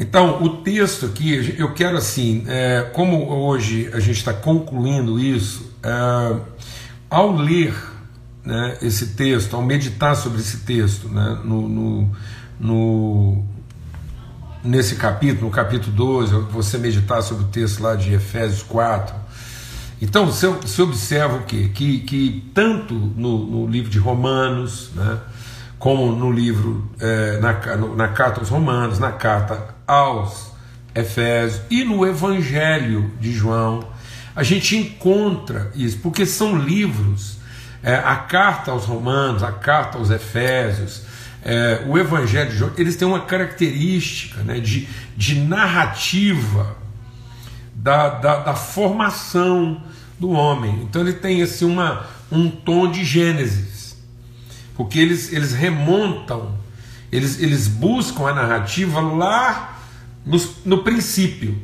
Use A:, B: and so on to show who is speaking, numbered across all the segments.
A: Então, o texto aqui, eu quero assim, é, como hoje a gente está concluindo isso, é, ao ler né, esse texto, ao meditar sobre esse texto, né, no, no, no, nesse capítulo, no capítulo 12, você meditar sobre o texto lá de Efésios 4. Então você, você observa o quê? Que, que tanto no, no livro de Romanos, né, como no livro, é, na, na carta aos Romanos, na carta aos Efésios e no Evangelho de João, a gente encontra isso, porque são livros, é, a carta aos Romanos, a carta aos Efésios, é, o Evangelho de João, eles têm uma característica né, de, de narrativa da, da, da, formação do homem. Então ele tem assim, uma, um tom de Gênesis, porque eles, eles remontam, eles, eles buscam a narrativa lá no, no princípio.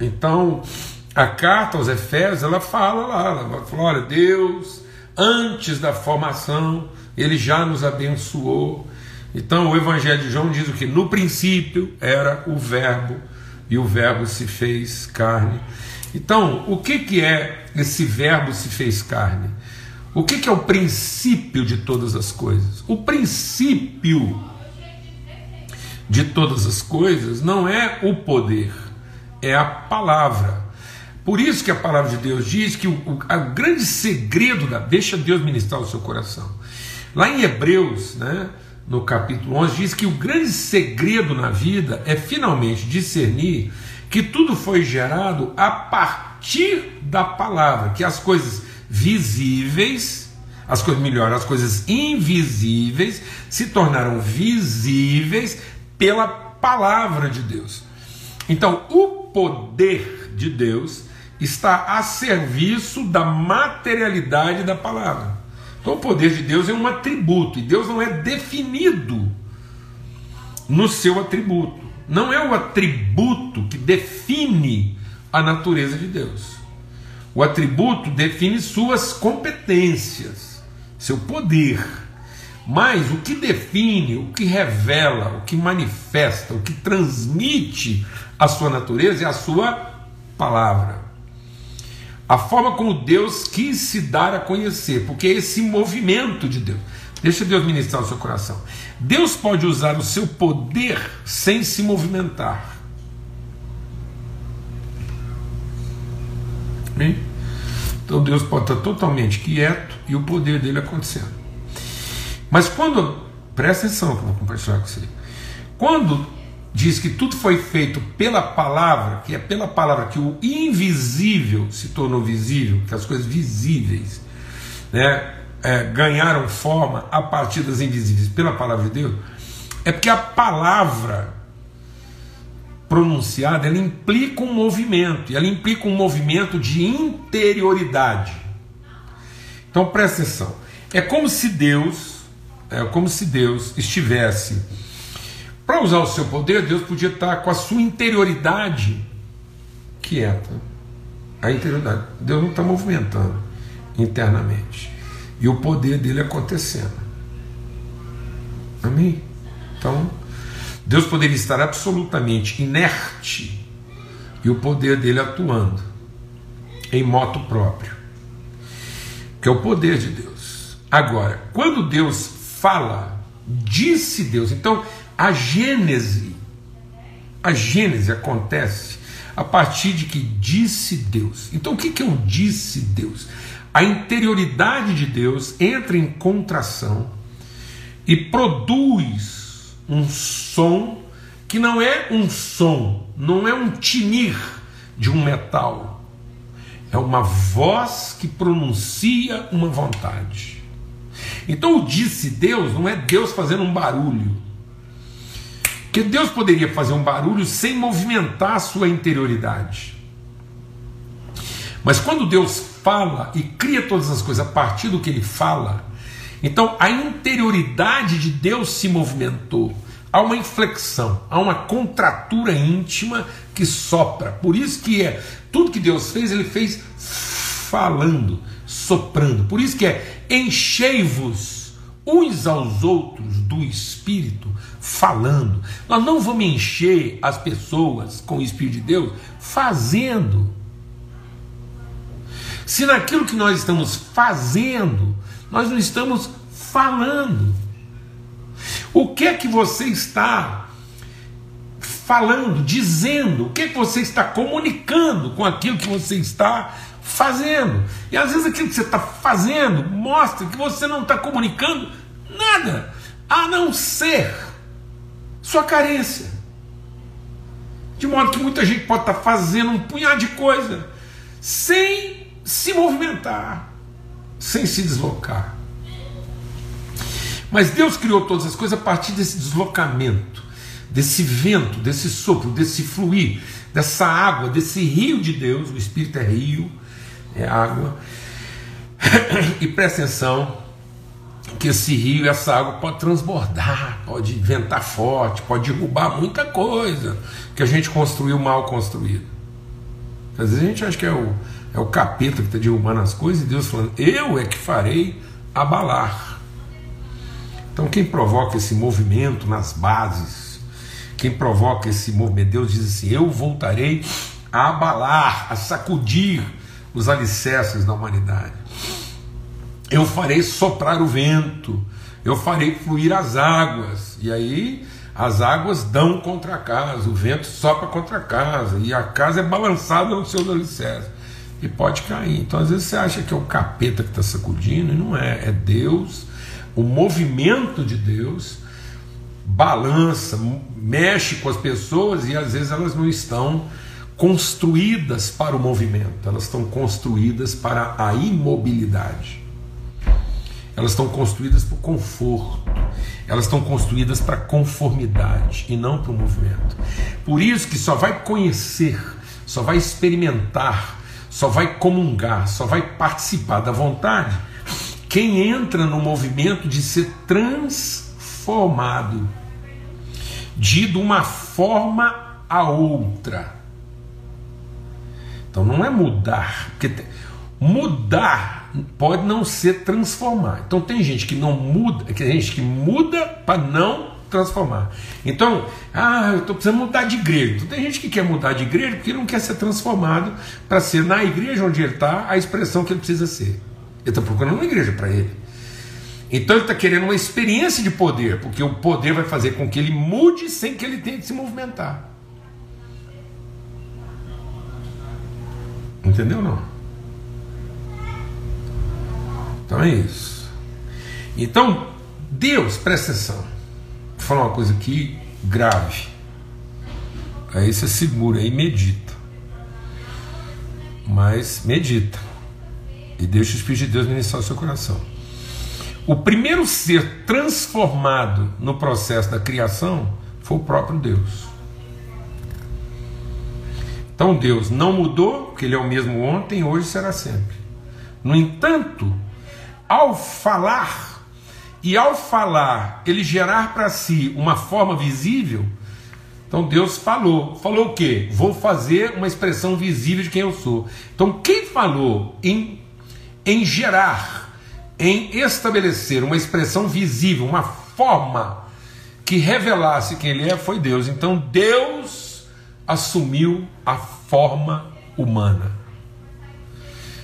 A: Então, a carta aos Efésios, ela fala lá, ela fala, olha, Deus, antes da formação, ele já nos abençoou. Então o Evangelho de João diz o que? No princípio era o Verbo, e o Verbo se fez carne. Então, o que, que é esse Verbo se fez carne? O que, que é o princípio de todas as coisas? O princípio de todas as coisas não é o poder, é a palavra. Por isso que a palavra de Deus diz que o, o, grande segredo da. Deixa Deus ministrar o seu coração. Lá em Hebreus, né, no capítulo 11, diz que o grande segredo na vida é finalmente discernir que tudo foi gerado a partir da palavra, que as coisas visíveis, as coisas melhor, as coisas invisíveis se tornaram visíveis pela palavra de Deus. Então, o poder de Deus está a serviço da materialidade da palavra. Então, o poder de Deus é um atributo e Deus não é definido no seu atributo. Não é o atributo que define a natureza de Deus. O atributo define suas competências, seu poder. Mas o que define, o que revela, o que manifesta, o que transmite a sua natureza é a sua palavra. A forma como Deus quis se dar a conhecer, porque é esse movimento de Deus. Deixa Deus ministrar o seu coração. Deus pode usar o seu poder sem se movimentar. Então Deus pode estar totalmente quieto e o poder dele acontecendo. Mas quando, presta atenção que eu vou compartilhar com você, quando diz que tudo foi feito pela palavra, que é pela palavra que o invisível se tornou visível, que as coisas visíveis né, é, ganharam forma a partir das invisíveis pela palavra de Deus, é porque a palavra pronunciada ela implica um movimento, e ela implica um movimento de interioridade. Então presta atenção. É como se Deus é como se Deus estivesse. Para usar o seu poder, Deus podia estar com a sua interioridade quieta. A interioridade. Deus não está movimentando internamente. E o poder dele acontecendo. Amém? Então, Deus poderia estar absolutamente inerte e o poder dele atuando em moto próprio, que é o poder de Deus. Agora, quando Deus fala, disse Deus. Então, a Gênese, a Gênese acontece a partir de que disse Deus. Então, o que, é o disse Deus? A interioridade de Deus entra em contração e produz um som que não é um som, não é um tinir de um metal, é uma voz que pronuncia uma vontade. Então o disse Deus não é Deus fazendo um barulho. Porque Deus poderia fazer um barulho sem movimentar a sua interioridade. Mas quando Deus fala e cria todas as coisas a partir do que ele fala, então a interioridade de Deus se movimentou. Há uma inflexão, há uma contratura íntima que sopra. Por isso que é tudo que Deus fez, ele fez falando, soprando. Por isso que é enchei-vos uns aos outros do Espírito, falando. Nós não vamos encher as pessoas com o Espírito de Deus fazendo. Se naquilo que nós estamos fazendo, nós não estamos falando. O que é que você está falando, dizendo? O que é que você está comunicando com aquilo que você está fazendo? E às vezes aquilo que você está fazendo mostra que você não está comunicando nada, a não ser sua carência. De modo que muita gente pode estar fazendo um punhado de coisa sem se movimentar, sem se deslocar. Mas Deus criou todas as coisas a partir desse deslocamento, desse vento, desse sopro, desse fluir, dessa água, desse rio de Deus. O Espírito é rio, é água. E presta atenção que esse rio, essa água pode transbordar, pode ventar forte, pode derrubar muita coisa que a gente construiu mal construído. Às vezes a gente acha que é o, é o capeta que está derrubando as coisas e Deus falando, eu é que farei abalar. Então, quem provoca esse movimento nas bases, quem provoca esse movimento, Deus diz assim: Eu voltarei a abalar, a sacudir os alicerces da humanidade. Eu farei soprar o vento, eu farei fluir as águas, e aí as águas dão contra a casa, o vento sopra contra a casa, e a casa é balançada no seu alicerce, e pode cair. Então, às vezes, você acha que é o capeta que está sacudindo, e não é, é Deus o movimento de Deus balança, mexe com as pessoas e às vezes elas não estão construídas para o movimento, elas estão construídas para a imobilidade. Elas estão construídas para o conforto, elas estão construídas para conformidade e não para o movimento. Por isso que só vai conhecer, só vai experimentar, só vai comungar, só vai participar da vontade quem entra no movimento de ser transformado de uma forma a outra. Então não é mudar, porque mudar pode não ser transformar. Então tem gente que não muda, tem gente que muda para não transformar. Então, ah, eu estou precisando mudar de igreja. Então, tem gente que quer mudar de igreja porque não quer ser transformado para ser na igreja onde ele está a expressão que ele precisa ser. Ele está procurando uma igreja para ele. Então ele está querendo uma experiência de poder, porque o poder vai fazer com que ele mude sem que ele tenha que se movimentar. Entendeu não? Então é isso. Então, Deus, presta atenção. Vou falar uma coisa aqui grave. Aí você segura e medita. Mas medita. E deixa o Espírito de Deus ministrar o seu coração. O primeiro ser transformado no processo da criação foi o próprio Deus. Então Deus não mudou, porque Ele é o mesmo ontem, hoje será sempre. No entanto, ao falar, e ao falar ele gerar para si uma forma visível, então Deus falou. Falou o quê? Vou fazer uma expressão visível de quem eu sou. Então quem falou em em gerar, em estabelecer uma expressão visível, uma forma que revelasse quem ele é, foi Deus. Então Deus assumiu a forma humana.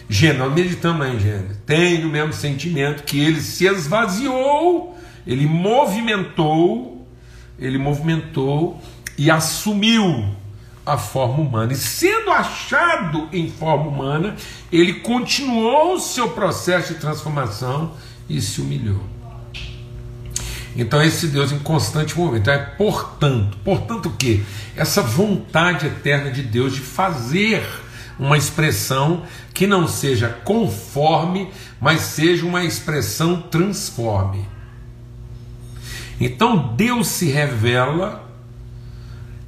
A: Gênesis, meditamos em Gênesis, tem o mesmo sentimento que ele se esvaziou, ele movimentou, ele movimentou e assumiu a forma humana. E sendo achado em forma humana, ele continuou o seu processo de transformação e se humilhou. Então, esse Deus em constante movimento. É portanto, portanto o que? Essa vontade eterna de Deus de fazer uma expressão que não seja conforme, mas seja uma expressão transforme. Então Deus se revela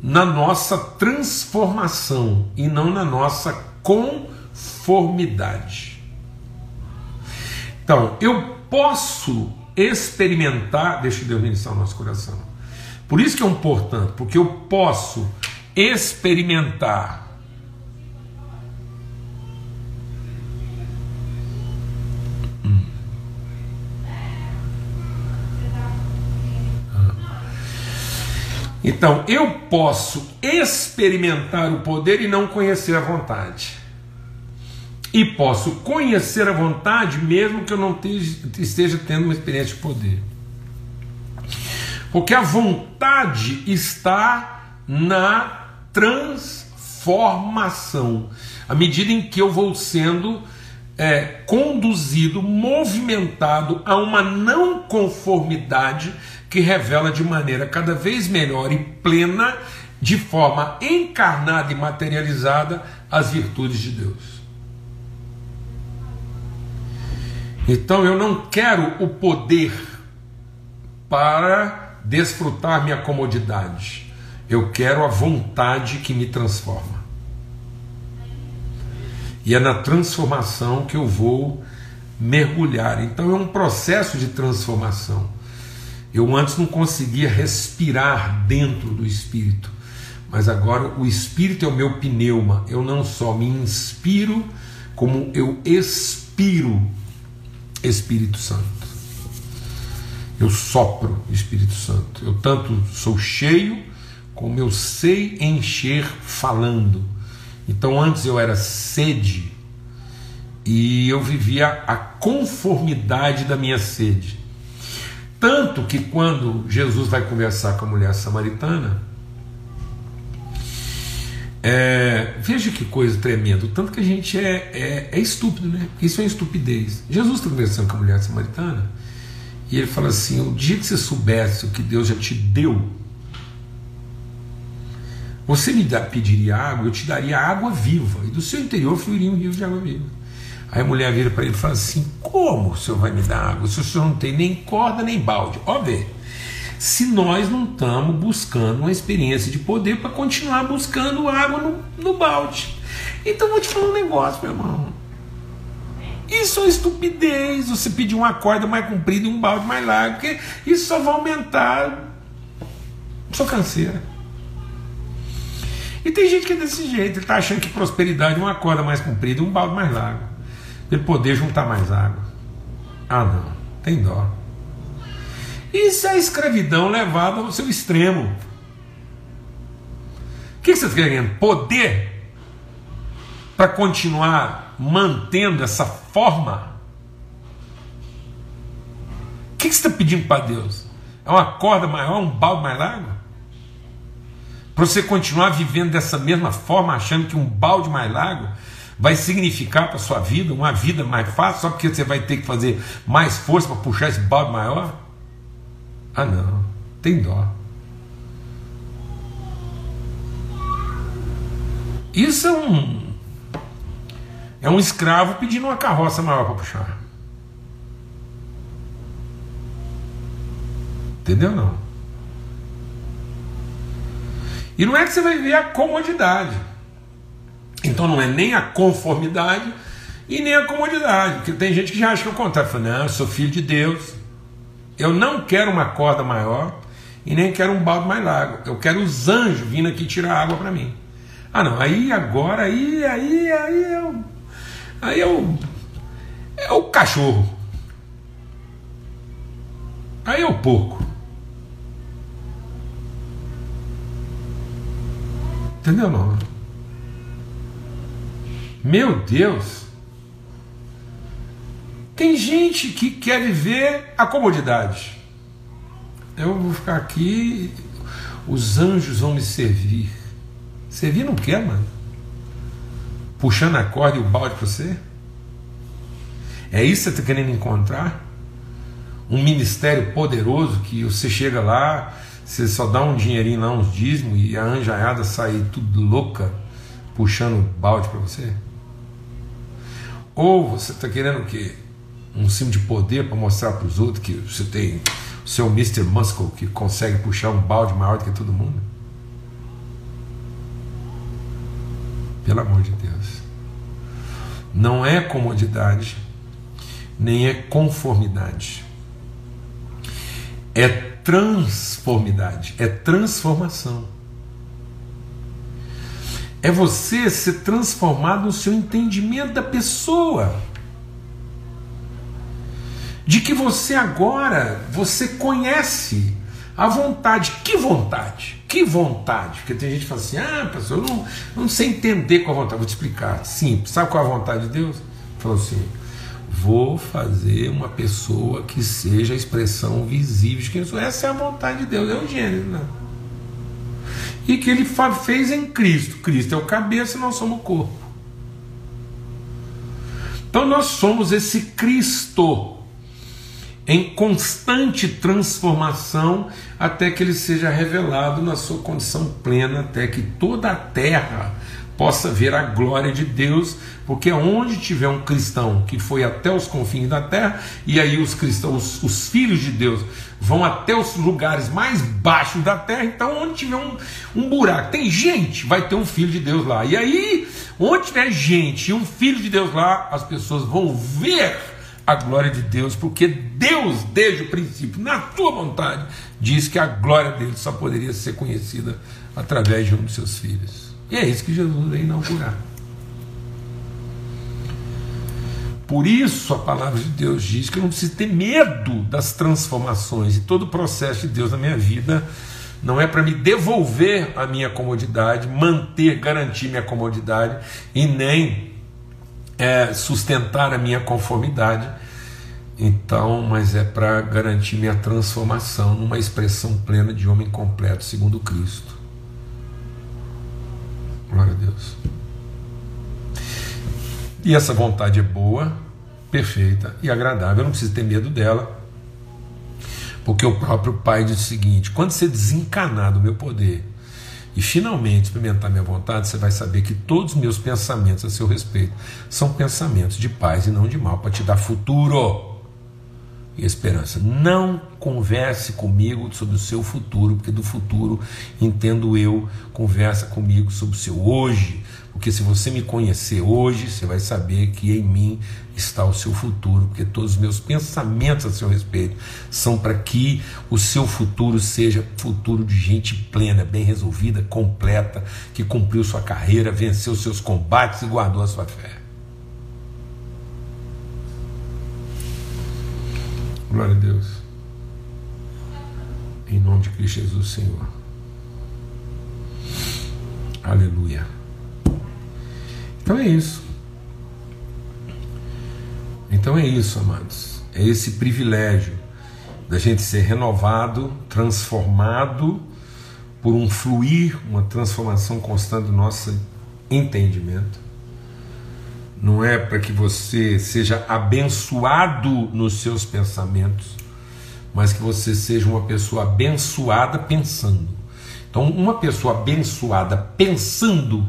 A: na nossa transformação e não na nossa conformidade. Então, eu posso experimentar, deixa Deus ministrar o nosso coração. Por isso que é importante, porque eu posso experimentar Então, eu posso experimentar o poder e não conhecer a vontade. E posso conhecer a vontade mesmo que eu não esteja tendo uma experiência de poder. Porque a vontade está na transformação. À medida em que eu vou sendo é, conduzido, movimentado a uma não conformidade que revela de maneira cada vez melhor e plena, de forma encarnada e materializada, as virtudes de Deus. Então eu não quero o poder para desfrutar minha comodidade. Eu quero a vontade que me transforma. E é na transformação que eu vou mergulhar. Então é um processo de transformação. Eu antes não conseguia respirar dentro do espírito, mas agora o espírito é o meu pneuma. Eu não só me inspiro, como eu expiro Espírito Santo. Eu sopro Espírito Santo. Eu tanto sou cheio, como eu sei encher falando. Então antes eu era sede e eu vivia a conformidade da minha sede. Tanto que quando Jesus vai conversar com a mulher samaritana, é, veja que coisa tremenda, tanto que a gente é, é, é estúpido, né? Isso é estupidez. Jesus está conversando com a mulher samaritana e ele fala assim: o dia que você soubesse o que Deus já te deu, você me pediria água, eu te daria água viva, e do seu interior fluiria um rio de água viva. Aí a mulher vira para ele e fala assim: Como o senhor vai me dar água se o senhor não tem nem corda nem balde? Ó, vê, se nós não estamos buscando uma experiência de poder para continuar buscando água no, no balde. Então vou te falar um negócio, meu irmão. Isso é estupidez. Você pedir uma corda mais comprida e um balde mais largo, porque isso só vai aumentar sua canseira. E tem gente que é desse jeito, ele está achando que prosperidade é uma corda mais comprida e um balde mais largo. Ele poder juntar mais água. Ah não, tem dó. Isso é escravidão levada ao seu extremo. O que você está querendo? Poder para continuar mantendo essa forma? O que você está pedindo para Deus? É uma corda maior, um balde mais largo? Para você continuar vivendo dessa mesma forma, achando que um balde mais largo vai significar para sua vida uma vida mais fácil, só porque você vai ter que fazer mais força para puxar esse balde maior? Ah, não, tem dó. Isso é um é um escravo pedindo uma carroça maior para puxar. Entendeu não? E não é que você vai ver a comodidade. Então não é nem a conformidade e nem a comodidade. Porque tem gente que já acha que é o contrário. Fala, não, eu sou filho de Deus. Eu não quero uma corda maior e nem quero um balde mais largo. Eu quero os anjos vindo aqui tirar água para mim. Ah não, aí agora, aí, aí, aí o Aí o, é o cachorro. Aí é o porco. Entendeu, não? Meu Deus! Tem gente que quer viver a comodidade. Eu vou ficar aqui, os anjos vão me servir. Servir não quer, mano puxando a corda e o balde para você? É isso que você está querendo encontrar? Um ministério poderoso que você chega lá, você só dá um dinheirinho lá, uns dízimos, e a anjaiada sai tudo louca, puxando o balde para você? Ou você está querendo o quê? Um símbolo de poder para mostrar para os outros que você tem o seu Mr. Muscle que consegue puxar um balde maior do que todo mundo? Pelo amor de Deus. Não é comodidade, nem é conformidade. É transformidade, é transformação. É você ser transformado no seu entendimento da pessoa. De que você agora, você conhece A vontade, que vontade? Que vontade? Porque tem gente que fala assim: ah, pastor, eu não, não sei entender qual a vontade. Vou te explicar. Simples. Sabe qual é a vontade de Deus? Falou assim: vou fazer uma pessoa que seja a expressão visível de quem eu sou. Essa é a vontade de Deus, é o gênero. Né? E que ele fez em Cristo. Cristo é o cabeça e nós somos o corpo. Então nós somos esse Cristo em constante transformação até que ele seja revelado na sua condição plena, até que toda a terra possa ver a glória de Deus, porque onde tiver um cristão que foi até os confins da terra, e aí os cristãos, os, os filhos de Deus, vão até os lugares mais baixos da terra, então onde tiver um, um buraco, tem gente, vai ter um filho de Deus lá. E aí, onde tiver gente e um filho de Deus lá, as pessoas vão ver a glória de Deus, porque Deus, desde o princípio, na tua vontade, diz que a glória dele só poderia ser conhecida através de um dos seus filhos. E é isso que Jesus veio inaugurar. Por isso a palavra de Deus diz que eu não preciso ter medo das transformações e todo o processo de Deus na minha vida não é para me devolver a minha comodidade, manter, garantir minha comodidade e nem é, sustentar a minha conformidade. Então, mas é para garantir minha transformação numa expressão plena de homem completo segundo Cristo. Glória a Deus. E essa vontade é boa, perfeita e agradável. Eu não preciso ter medo dela, porque o próprio Pai diz o seguinte: quando você desencanar do meu poder e finalmente experimentar minha vontade, você vai saber que todos os meus pensamentos a seu respeito são pensamentos de paz e não de mal, para te dar futuro e esperança. Não converse comigo sobre o seu futuro, porque do futuro entendo eu, conversa comigo sobre o seu hoje, porque se você me conhecer hoje, você vai saber que em mim está o seu futuro, porque todos os meus pensamentos a seu respeito são para que o seu futuro seja futuro de gente plena, bem resolvida, completa, que cumpriu sua carreira, venceu seus combates e guardou a sua fé. Glória a Deus. Em nome de Cristo Jesus, Senhor. Aleluia. Então é isso. Então é isso, amados. É esse privilégio da gente ser renovado, transformado por um fluir, uma transformação constante do nosso entendimento. Não é para que você seja abençoado nos seus pensamentos, mas que você seja uma pessoa abençoada pensando. Então, uma pessoa abençoada pensando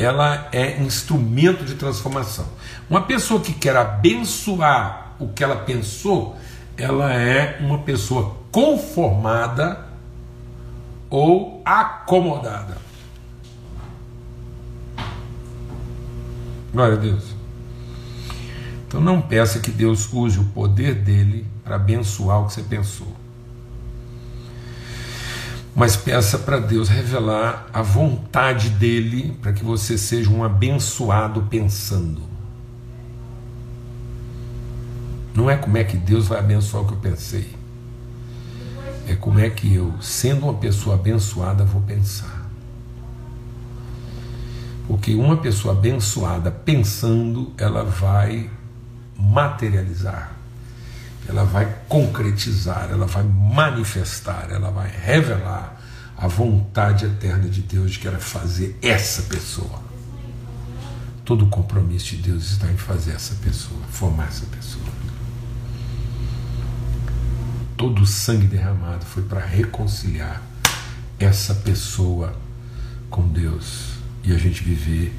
A: ela é instrumento de transformação. Uma pessoa que quer abençoar o que ela pensou, ela é uma pessoa conformada ou acomodada. Glória a Deus. Então não peça que Deus use o poder dele para abençoar o que você pensou mas peça para Deus revelar a vontade dele para que você seja um abençoado pensando. Não é como é que Deus vai abençoar o que eu pensei. É como é que eu, sendo uma pessoa abençoada, vou pensar. Porque uma pessoa abençoada pensando, ela vai materializar ela vai concretizar, ela vai manifestar, ela vai revelar a vontade eterna de Deus de que era fazer essa pessoa. Todo o compromisso de Deus está em fazer essa pessoa, formar essa pessoa. Todo o sangue derramado foi para reconciliar essa pessoa com Deus e a gente viver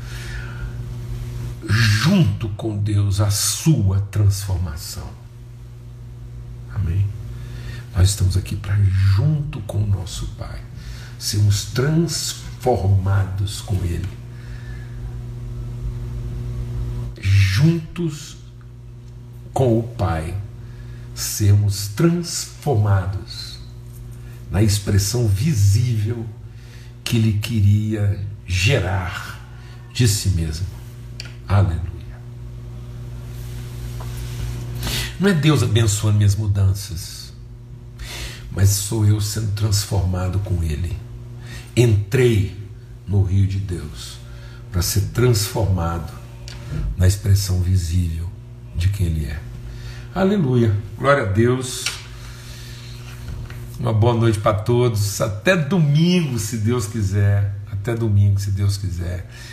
A: junto com Deus a sua transformação. Amém? Nós estamos aqui para, junto com o nosso Pai, sermos transformados com Ele. Juntos com o Pai, sermos transformados na expressão visível que Ele queria gerar de si mesmo. Aleluia. Não é Deus abençoando minhas mudanças. mas sou eu sendo transformado com Ele. Entrei no rio de Deus para ser transformado na expressão visível de quem Ele é. Aleluia, glória a Deus. Uma boa noite para todos. Até domingo, se Deus quiser. Até domingo, se Deus quiser.